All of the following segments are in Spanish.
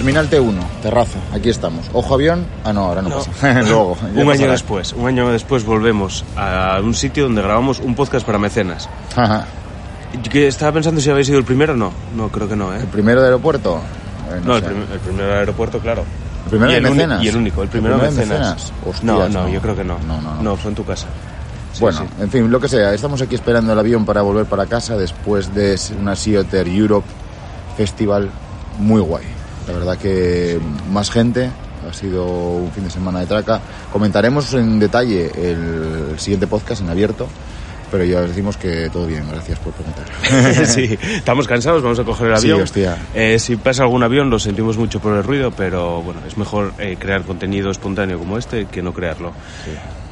Terminal T1, terraza, aquí estamos. Ojo avión, ah no, ahora no, No. pasa. Luego. un año pasará. después, un año después volvemos a un sitio donde grabamos un podcast para mecenas. Ajá. Yo estaba pensando si habéis sido el primero o no. No, creo que no, ¿eh? El primero de aeropuerto. Eh, No, el, sé. prim- el primero aeropuerto, claro. ¿El primero y de el mecenas. y el único, el primero, ¿El de primero de mecenas. mecenas? Hostias, no, no, no. yo creo que no. No, no, no. fue en tu casa. Sí, bueno, sí. en fin, lo que sea, estamos aquí esperando el avión para volver para casa después de una Seater Europe Festival muy guay. La verdad que más gente, ha sido un fin de semana de traca. Comentaremos en detalle el siguiente podcast en abierto, pero ya os decimos que todo bien, gracias por comentar. sí, estamos cansados, vamos a coger el Sí, avión. hostia. Eh, si pasa algún avión, lo sentimos mucho por el ruido, pero bueno, es mejor eh, crear contenido espontáneo como este que no crearlo.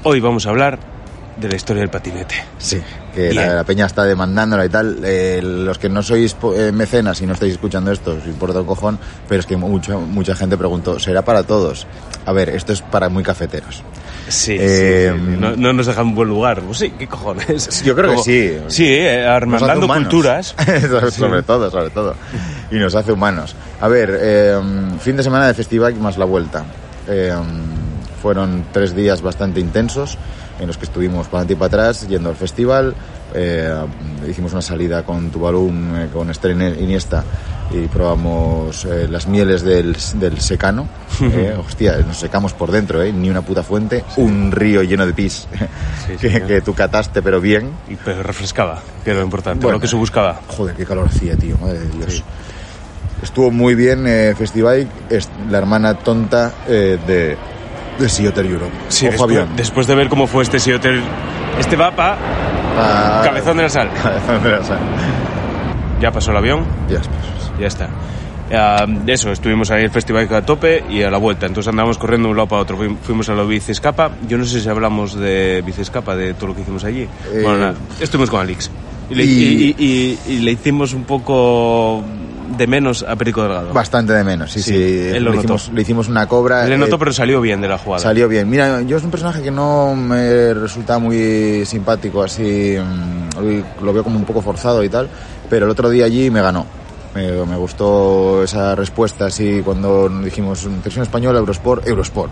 Hoy vamos a hablar de la historia del patinete. Sí, que la, la peña está demandándola y tal. Eh, los que no sois eh, mecenas y no estáis escuchando esto, os importa un cojón, pero es que mucha, mucha gente preguntó, ¿será para todos? A ver, esto es para muy cafeteros. Sí, Eh, sí, sí, No, no nos dejan en buen lugar. Pues sí, ¿qué cojones? Yo creo que Como- sí. Sí, eh, humanos. culturas. sobre, sobre todo, sobre todo. Y nos hace humanos. A ver, eh, fin de semana de festival más la vuelta. Eh, fueron tres días bastante intensos en los que estuvimos para adelante y para atrás yendo al festival. Eh, hicimos una salida con Tubalum, eh, con Esther Iniesta y probamos eh, las mieles del, del secano. Eh, hostia, nos secamos por dentro, eh, ni una puta fuente, un río lleno de pis Sí, que, que tú cataste pero bien. Y pero refrescaba, que era lo importante, Bueno, lo que se buscaba. Joder, qué calor hacía, tío, madre de Dios. Estuvo muy bien eh, Festival, es la hermana tonta de, de Sea Otter Europe. Sí, Ojo después, avión. después de ver cómo fue este Sea Hotel, este va pa Ah, cabezón de la sal. Cabezón de la sal. Ya pasó el avión, Ya, ya está. Ah, eso, estuvimos ahí en el festival a tope y a la vuelta. Entonces andábamos corriendo de un lado para otro. Fuim- Fuimos a la Bicescapa. Yo no sé si hablamos de Bicescapa, de todo lo que hicimos allí. Eh, bueno, nada, estuvimos con Alix. Y le, y- y- y- y le hicimos un poco de menos a Perico Delgado. Bastante de menos, sí, Sí, sí. él lo le, notó. hicimos, le hicimos una cobra. Le eh, notó, pero salió bien de la jugada. Salió bien. Mira, yo es un personaje que no me resulta muy simpático, así mm, lo veo como un poco forzado y tal, pero el otro día allí me ganó. Me, me gustó esa respuesta así cuando dijimos versión española, Eurosport, Eurosport.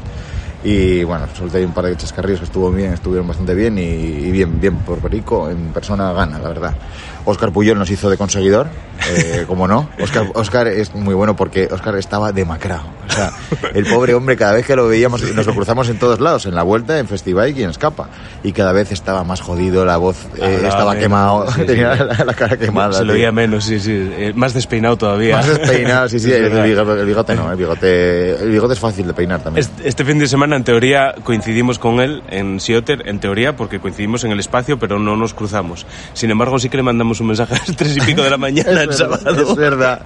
Y bueno, solté un par de chascarrillos que estuvo bien, estuvieron bastante bien y, y bien, bien por Perico, en persona gana, la verdad. Oscar Puyol nos hizo de conseguidor, eh, como no. Oscar, Oscar es muy bueno porque Oscar estaba demacrado. Sea, el pobre hombre cada vez que lo veíamos, nos lo cruzamos en todos lados, en la vuelta, en festival y en escapa. Y cada vez estaba más jodido, la voz eh, Hablaba estaba menos, quemado, sí, sí. tenía La, la cara quemada. Se lo oía menos, sí, sí. Eh, más despeinado todavía. Más despeinado, sí, sí, el bigote, el bigote no, el bigote, el bigote es fácil de peinar también. Este, fin de semana, en teoría, coincidimos con él en Sioter, en teoría, porque coincidimos en el espacio, pero no nos cruzamos. Sin embargo, sí que le mandamos un mensaje a las tres y pico de la mañana el verdad, sábado. es verdad.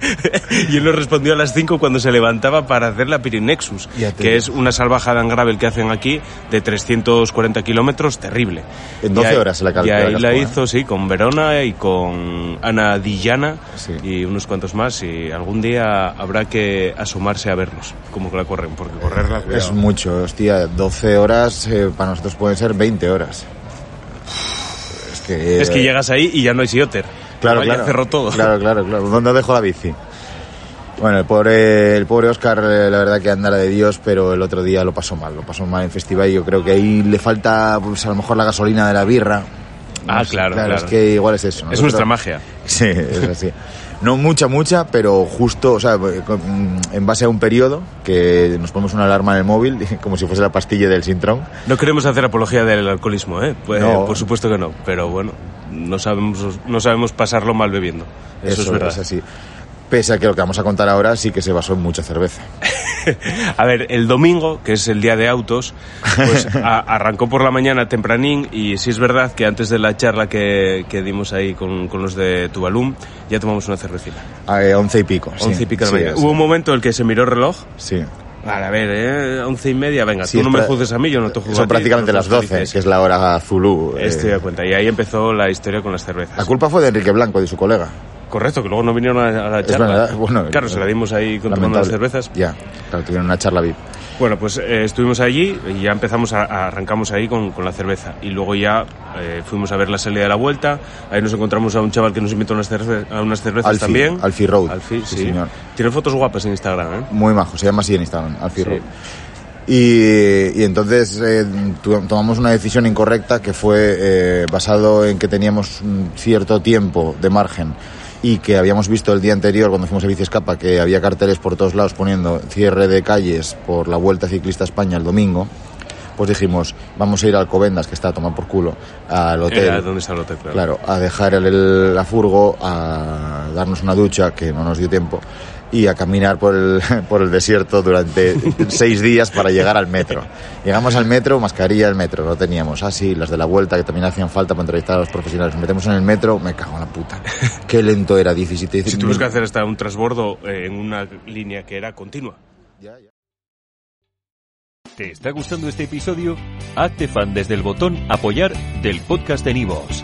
y él nos respondió a las 5 cuando se levantaba para hacer la Pirinexus, que es una salvajada en gravel que hacen aquí de 340 kilómetros, terrible. En Y 12 ahí- horas la cal- Y ahí la la cascó, ¿eh? hizo, sí, con Verona y con Ana Dillana Sí. y unos cuantos más. Y algún día habrá que asomarse a vernos, como que la corren, porque correrla, cuidado. Es mucho, hostia, 12 horas eh, para nosotros pueden ser 20 horas. que... Es que llegas ahí y ya no hay sioter. Claro, Ya claro. cerró todo. Claro, claro, claro. ¿Dónde dejo la bici? Bueno, el pobre, el pobre Oscar, eh, la verdad que anda la de Dios, pero el otro día lo pasó mal, lo pasó mal en festival y yo creo que ahí le falta, pues a lo mejor la gasolina de la birra. Ah, No sé, claro, claro. Es que igual es eso. Es Nosotros- nuestra magia. Sí, es así. No mucha, mucha, pero justo, o sea, con- en base a un periodo que nos ponemos una alarma en el móvil, como si fuese la pastilla del Sintrón. No queremos hacer apología del alcoholismo, ¿eh? Pues, No. Por supuesto que no, pero bueno, no sabemos, no sabemos pasarlo mal bebiendo. Eso, es verdad. así. Pese a que lo que vamos a contar ahora sí que se basó en mucha cerveza. A ver, el domingo, que es el día de autos, pues a- arrancó por la mañana tempranín y sí es verdad que antes de la charla que, que dimos ahí con, con los de Tuvalum, ya tomamos una cervecita. A eh, once y pico. sí. Once y pico de la Sí, mañana. sí. Hubo un momento en el que se miró el reloj. Sí. Vale, a ver, ¿eh? once y media, venga, Sí, tú no me juzgues a mí, yo no te juzgo a Son ti, prácticamente las nosotros 12, felices. que es la hora Zulú. eh. Estoy de cuenta. Y ahí empezó la historia con las cervezas. La culpa fue de Enrique Blanco, de su colega. Correcto, que luego no vinieron a, la charla. verdad, bueno, claro, se la dimos ahí con tomando las cervezas. Ya, claro, tuvieron una charla VIP. Bueno, pues eh, estuvimos allí y ya empezamos a, a- arrancamos ahí con, con la cerveza y luego ya eh, fuimos a ver la salida de la vuelta. Ahí nos encontramos a un chaval que nos invitó a unas, cerve- a unas cervezas Alfie, también. Alfie Road. Alfie, Sí, sí. señor. Tiene fotos guapas en Instagram, ¿eh? Muy majo, se llama así en Instagram, Alfie Sí. Road. Y, y entonces eh, tomamos una decisión incorrecta que fue eh, basado en que teníamos un cierto tiempo de margen y que habíamos visto el día anterior cuando fuimos a Biciescapa que había carteles por todos lados poniendo cierre de calles por la Vuelta Ciclista a España el domingo. Pues dijimos, vamos a ir al Covendas, que está a tomar por culo, al hotel. Era donde está el hotel, claro. Claro, a dejar el, el- la furgo, a darnos una ducha, que no nos dio tiempo, y a caminar por el, por el desierto durante seis días para llegar al metro. Llegamos al metro, mascarilla del metro, no teníamos. Ah, sí, las de la vuelta que también hacían falta para entrevistar a los profesionales. Nos metemos en el metro, me cago en la puta. Qué lento era, 17. Si tuvimos que hacer hasta un transbordo eh, en una línea que era continua. Ya, ya. ¿Te está gustando este episodio? Hazte fan desde el botón Apoyar del podcast de Nivos.